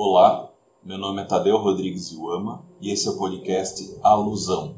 Olá, meu nome é Tadeu Rodrigues Iuama e esse é o podcast Alusão.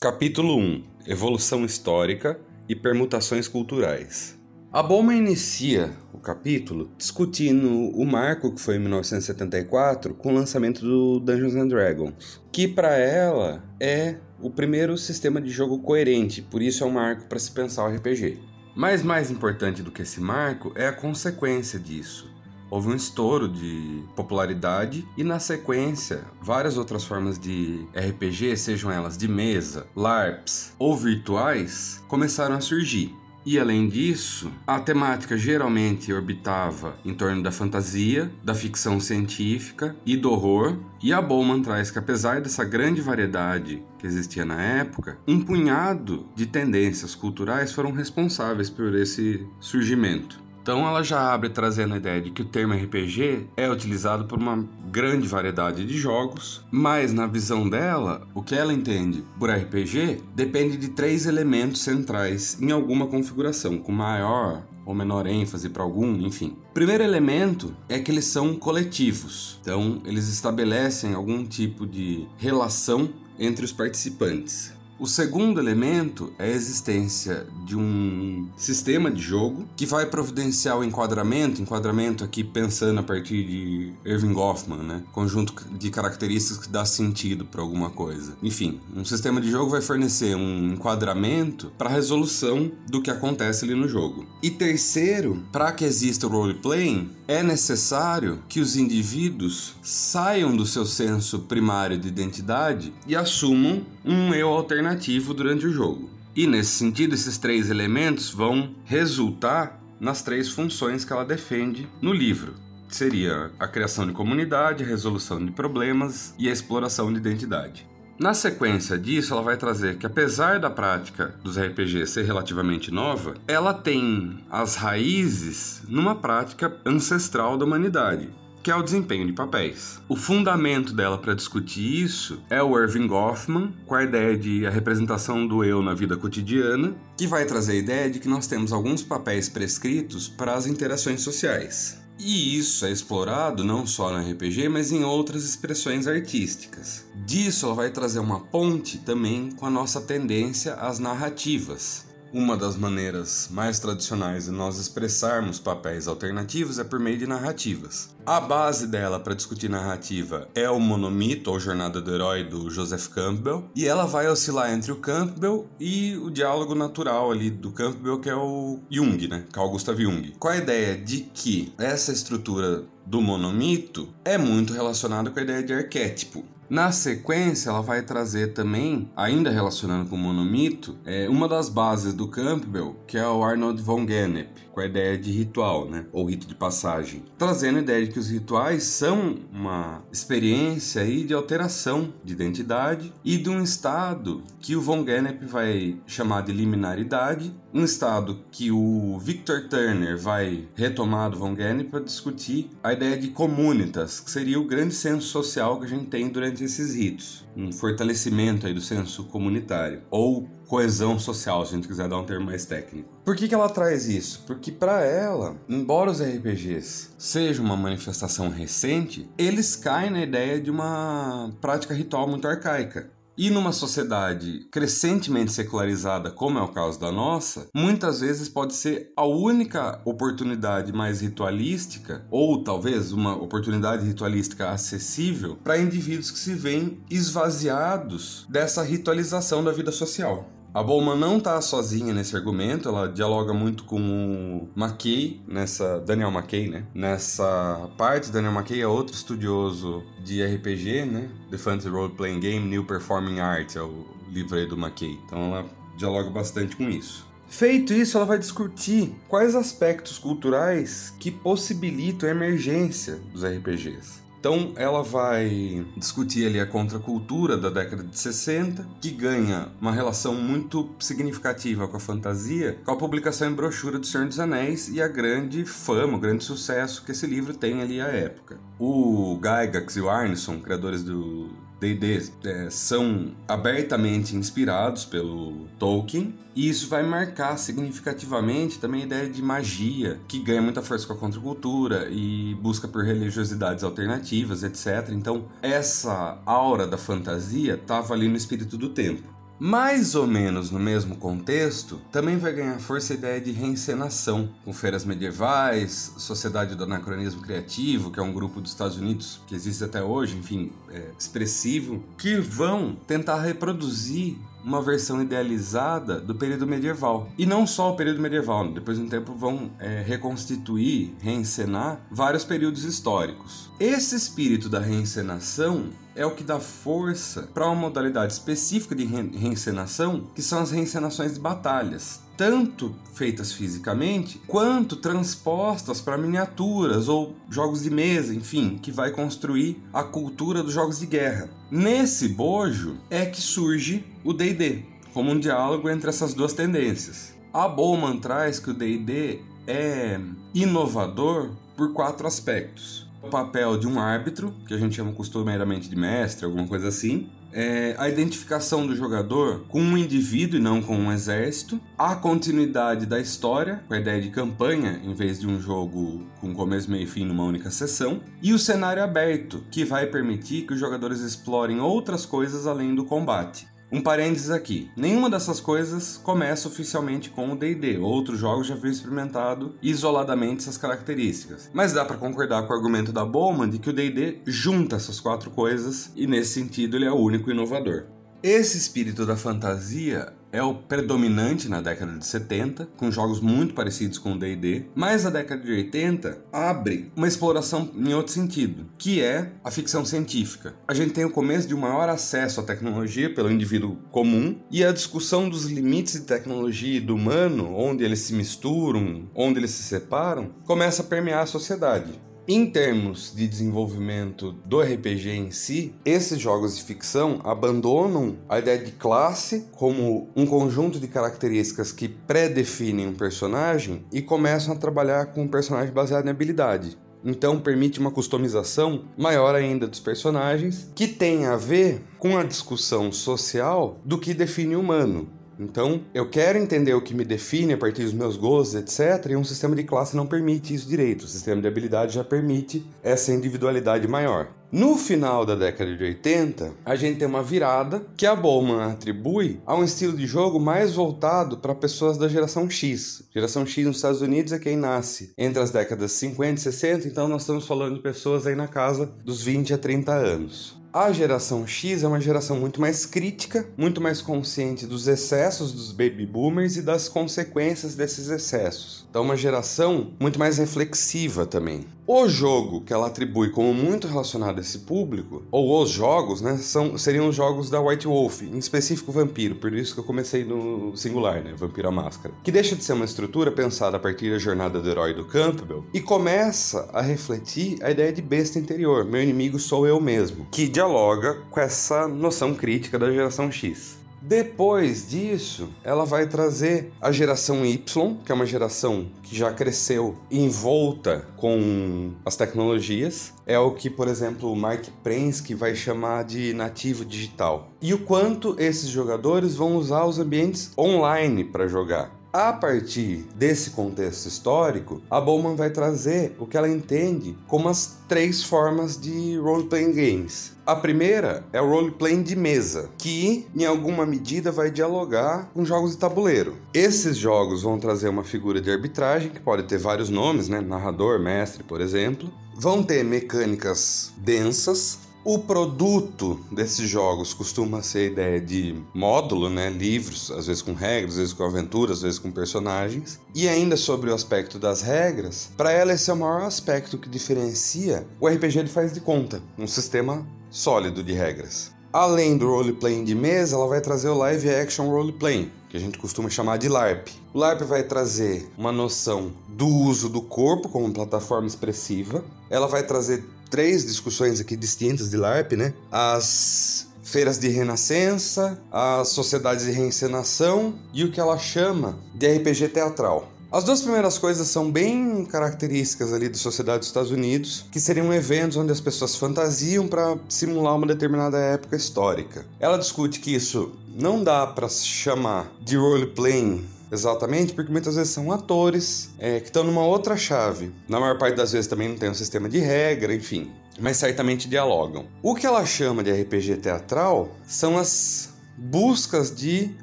Capítulo 1 Evolução Histórica e Permutações Culturais. A Bowman inicia o capítulo discutindo o marco que foi em 1974 com o lançamento do Dungeons and Dragons, que para ela é o primeiro sistema de jogo coerente, por isso é um marco para se pensar o RPG. Mas mais importante do que esse marco é a consequência disso houve um estouro de popularidade e na sequência várias outras formas de RPG, sejam elas de mesa, LARPs ou virtuais, começaram a surgir. E além disso, a temática geralmente orbitava em torno da fantasia, da ficção científica e do horror, e a Bowman traz que apesar dessa grande variedade que existia na época, um punhado de tendências culturais foram responsáveis por esse surgimento. Então ela já abre trazendo a ideia de que o termo RPG é utilizado por uma grande variedade de jogos, mas na visão dela, o que ela entende por RPG depende de três elementos centrais em alguma configuração, com maior ou menor ênfase para algum, enfim. Primeiro elemento é que eles são coletivos, então eles estabelecem algum tipo de relação entre os participantes. O segundo elemento é a existência de um sistema de jogo que vai providenciar o enquadramento, enquadramento aqui pensando a partir de Irving Goffman, né? Conjunto de características que dá sentido para alguma coisa. Enfim, um sistema de jogo vai fornecer um enquadramento para a resolução do que acontece ali no jogo. E terceiro, para que exista o role-playing, é necessário que os indivíduos saiam do seu senso primário de identidade e assumam um eu alternativo durante o jogo. E nesse sentido, esses três elementos vão resultar nas três funções que ela defende no livro. Seria a criação de comunidade, a resolução de problemas e a exploração de identidade. Na sequência disso, ela vai trazer que apesar da prática dos RPG ser relativamente nova, ela tem as raízes numa prática ancestral da humanidade, que é o desempenho de papéis. O fundamento dela para discutir isso é o Irving Goffman, com a ideia de a representação do eu na vida cotidiana, que vai trazer a ideia de que nós temos alguns papéis prescritos para as interações sociais. E isso é explorado não só no RPG, mas em outras expressões artísticas. Disso ela vai trazer uma ponte também com a nossa tendência às narrativas. Uma das maneiras mais tradicionais de nós expressarmos papéis alternativos é por meio de narrativas. A base dela para discutir narrativa é o monomito ou Jornada do Herói do Joseph Campbell, e ela vai oscilar entre o Campbell e o diálogo natural ali do Campbell, que é o Jung, né? Carl Gustav Jung. Com a ideia de que essa estrutura do monomito é muito relacionada com a ideia de arquétipo. Na sequência, ela vai trazer também, ainda relacionando com o monomito, é, uma das bases do Campbell, que é o Arnold von Gennep, com a ideia de ritual, né? ou rito de passagem, trazendo a ideia de que os rituais são uma experiência aí de alteração de identidade e de um estado que o von Gennep vai chamar de liminaridade, um estado que o Victor Turner vai retomar do von Gennep para discutir a ideia de comunitas, que seria o grande senso social que a gente tem durante esses ritos, um fortalecimento aí do senso comunitário ou coesão social, se a gente quiser dar um termo mais técnico. Por que, que ela traz isso? Porque para ela, embora os RPGs sejam uma manifestação recente, eles caem na ideia de uma prática ritual muito arcaica. E numa sociedade crescentemente secularizada, como é o caso da nossa, muitas vezes pode ser a única oportunidade mais ritualística, ou talvez uma oportunidade ritualística acessível, para indivíduos que se veem esvaziados dessa ritualização da vida social. A Bowman não está sozinha nesse argumento, ela dialoga muito com o McKay, nessa Daniel McKay, né? Nessa parte, Daniel McKay é outro estudioso de RPG, né? The Fantasy Role Playing Game New Performing Arts, é o livro aí do McKay. Então ela dialoga bastante com isso. Feito isso, ela vai discutir quais aspectos culturais que possibilitam a emergência dos RPGs. Então ela vai discutir ali a contracultura da década de 60, que ganha uma relação muito significativa com a fantasia, com a publicação em brochura do Senhor dos Anéis e a grande fama, o grande sucesso que esse livro tem ali à época. O Gygax e o Arneson, criadores do D&D é, são abertamente inspirados pelo Tolkien e isso vai marcar significativamente também a ideia de magia, que ganha muita força com a contracultura e busca por religiosidades alternativas, etc. Então, essa aura da fantasia estava ali no espírito do tempo. Mais ou menos no mesmo contexto, também vai ganhar força a ideia de reencenação, com feiras medievais, Sociedade do Anacronismo Criativo, que é um grupo dos Estados Unidos que existe até hoje, enfim, é expressivo, que vão tentar reproduzir uma versão idealizada do período medieval. E não só o período medieval, depois de um tempo vão é, reconstituir, reencenar vários períodos históricos. Esse espírito da reencenação é o que dá força para uma modalidade específica de reencenação, que são as reencenações de batalhas tanto feitas fisicamente quanto transpostas para miniaturas ou jogos de mesa, enfim, que vai construir a cultura dos jogos de guerra. Nesse bojo é que surge o D&D, como um diálogo entre essas duas tendências. A Bowman traz que o D&D é inovador por quatro aspectos. O papel de um árbitro, que a gente chama costumeiramente de mestre, alguma coisa assim, é, a identificação do jogador com um indivíduo e não com um exército, a continuidade da história, com a ideia de campanha em vez de um jogo com começo, meio e fim numa única sessão, e o cenário aberto, que vai permitir que os jogadores explorem outras coisas além do combate. Um parênteses aqui: nenhuma dessas coisas começa oficialmente com o DD. Outros jogos já haviam experimentado isoladamente essas características. Mas dá para concordar com o argumento da Bowman de que o DD junta essas quatro coisas e, nesse sentido, ele é o único inovador. Esse espírito da fantasia é o predominante na década de 70, com jogos muito parecidos com o D&D, mas a década de 80 abre uma exploração em outro sentido, que é a ficção científica. A gente tem o começo de um maior acesso à tecnologia pelo indivíduo comum e a discussão dos limites de tecnologia e do humano, onde eles se misturam, onde eles se separam, começa a permear a sociedade. Em termos de desenvolvimento do RPG em si, esses jogos de ficção abandonam a ideia de classe como um conjunto de características que pré-definem um personagem e começam a trabalhar com um personagem baseado em habilidade. Então permite uma customização maior ainda dos personagens que tem a ver com a discussão social do que define humano. Então, eu quero entender o que me define a partir dos meus gostos, etc. E um sistema de classe não permite isso direito. O sistema de habilidade já permite essa individualidade maior. No final da década de 80, a gente tem uma virada que a Bowman atribui a um estilo de jogo mais voltado para pessoas da geração X. Geração X nos Estados Unidos é quem nasce entre as décadas 50 e 60, então nós estamos falando de pessoas aí na casa dos 20 a 30 anos. A geração X é uma geração muito mais crítica, muito mais consciente dos excessos dos baby boomers e das consequências desses excessos. Então, uma geração muito mais reflexiva também. O jogo que ela atribui como muito relacionado a esse público, ou os jogos, né, são, seriam os jogos da White Wolf, em específico Vampiro, por isso que eu comecei no singular, né, Vampiro a Máscara, que deixa de ser uma estrutura pensada a partir da jornada do herói do Campbell e começa a refletir a ideia de besta interior, meu inimigo sou eu mesmo, que dialoga com essa noção crítica da geração X. Depois disso, ela vai trazer a geração Y, que é uma geração que já cresceu envolta com as tecnologias. É o que, por exemplo, o Mark Prensky vai chamar de nativo digital. E o quanto esses jogadores vão usar os ambientes online para jogar. A partir desse contexto histórico, a Bowman vai trazer o que ela entende como as três formas de role-playing games. A primeira é o role-playing de mesa, que em alguma medida vai dialogar com jogos de tabuleiro. Esses jogos vão trazer uma figura de arbitragem, que pode ter vários nomes, né? narrador, mestre, por exemplo. Vão ter mecânicas densas, o produto desses jogos costuma ser a ideia de módulo, né? livros, às vezes com regras, às vezes com aventuras, às vezes com personagens. E ainda sobre o aspecto das regras, para ela esse é o maior aspecto que diferencia o RPG de faz de conta, um sistema sólido de regras. Além do roleplaying de mesa, ela vai trazer o live action roleplaying, que a gente costuma chamar de LARP. O LARP vai trazer uma noção do uso do corpo como plataforma expressiva. Ela vai trazer três discussões aqui distintas de LARP, né? As feiras de renascença, as sociedades de reencenação e o que ela chama de RPG teatral. As duas primeiras coisas são bem características ali da sociedade dos Estados Unidos, que seriam eventos onde as pessoas fantasiam para simular uma determinada época histórica. Ela discute que isso não dá para chamar de role-playing Exatamente, porque muitas vezes são atores é, que estão numa outra chave. Na maior parte das vezes também não tem um sistema de regra, enfim. Mas certamente dialogam. O que ela chama de RPG teatral são as buscas de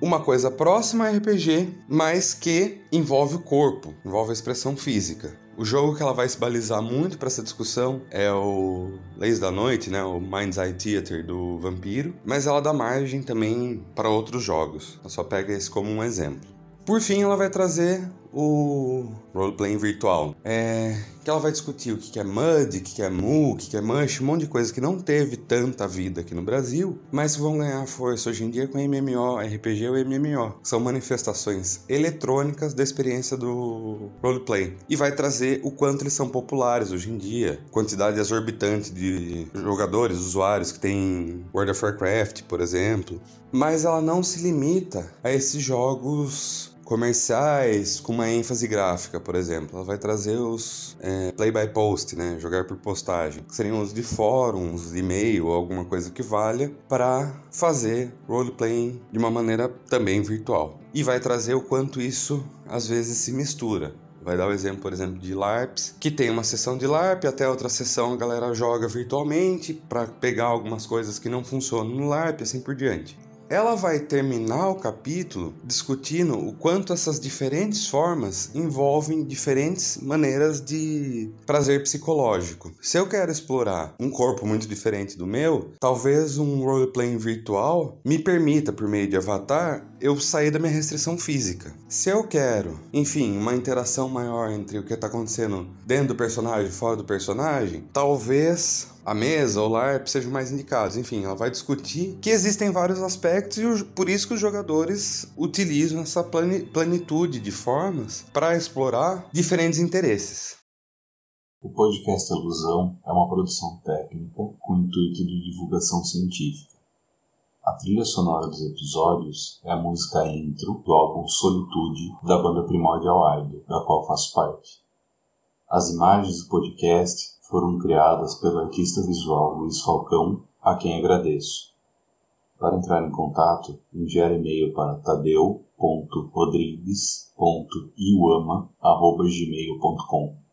uma coisa próxima a RPG, mas que envolve o corpo, envolve a expressão física. O jogo que ela vai se balizar muito para essa discussão é o Leis da Noite, né, o Mind's Eye Theater do Vampiro, mas ela dá margem também para outros jogos. Ela só pega esse como um exemplo. Por fim, ela vai trazer o roleplaying virtual. É, que ela vai discutir o que é MUD, o que é MU, o que é Mush, um monte de coisa que não teve tanta vida aqui no Brasil, mas vão ganhar força hoje em dia com MMO, RPG ou MMO. São manifestações eletrônicas da experiência do roleplay. E vai trazer o quanto eles são populares hoje em dia. Quantidade exorbitante de jogadores, usuários que tem World of Warcraft, por exemplo. Mas ela não se limita a esses jogos comerciais com uma ênfase gráfica, por exemplo. Ela vai trazer os é, play by post, né? Jogar por postagem, que seriam os de fóruns, de e-mail alguma coisa que valha para fazer roleplaying de uma maneira também virtual. E vai trazer o quanto isso às vezes se mistura. Vai dar o exemplo, por exemplo, de LARPs, que tem uma sessão de LARP, até outra sessão a galera joga virtualmente para pegar algumas coisas que não funcionam no LARP, assim por diante. Ela vai terminar o capítulo discutindo o quanto essas diferentes formas envolvem diferentes maneiras de prazer psicológico. Se eu quero explorar um corpo muito diferente do meu, talvez um roleplaying virtual me permita, por meio de avatar, eu sair da minha restrição física. Se eu quero, enfim, uma interação maior entre o que está acontecendo dentro do personagem e fora do personagem, talvez a mesa ou LARP sejam mais indicados. Enfim, ela vai discutir que existem vários aspectos e por isso que os jogadores utilizam essa plenitude de formas para explorar diferentes interesses. O podcast Ilusão é uma produção técnica com intuito de divulgação científica. A trilha sonora dos episódios é a música intro do álbum Solitude da banda Primordial Idol, da qual faço parte. As imagens do podcast foram criadas pelo artista visual Luiz Falcão, a quem agradeço. Para entrar em contato, enviar e-mail para tadeu.rodrigues.iuama.gmail.com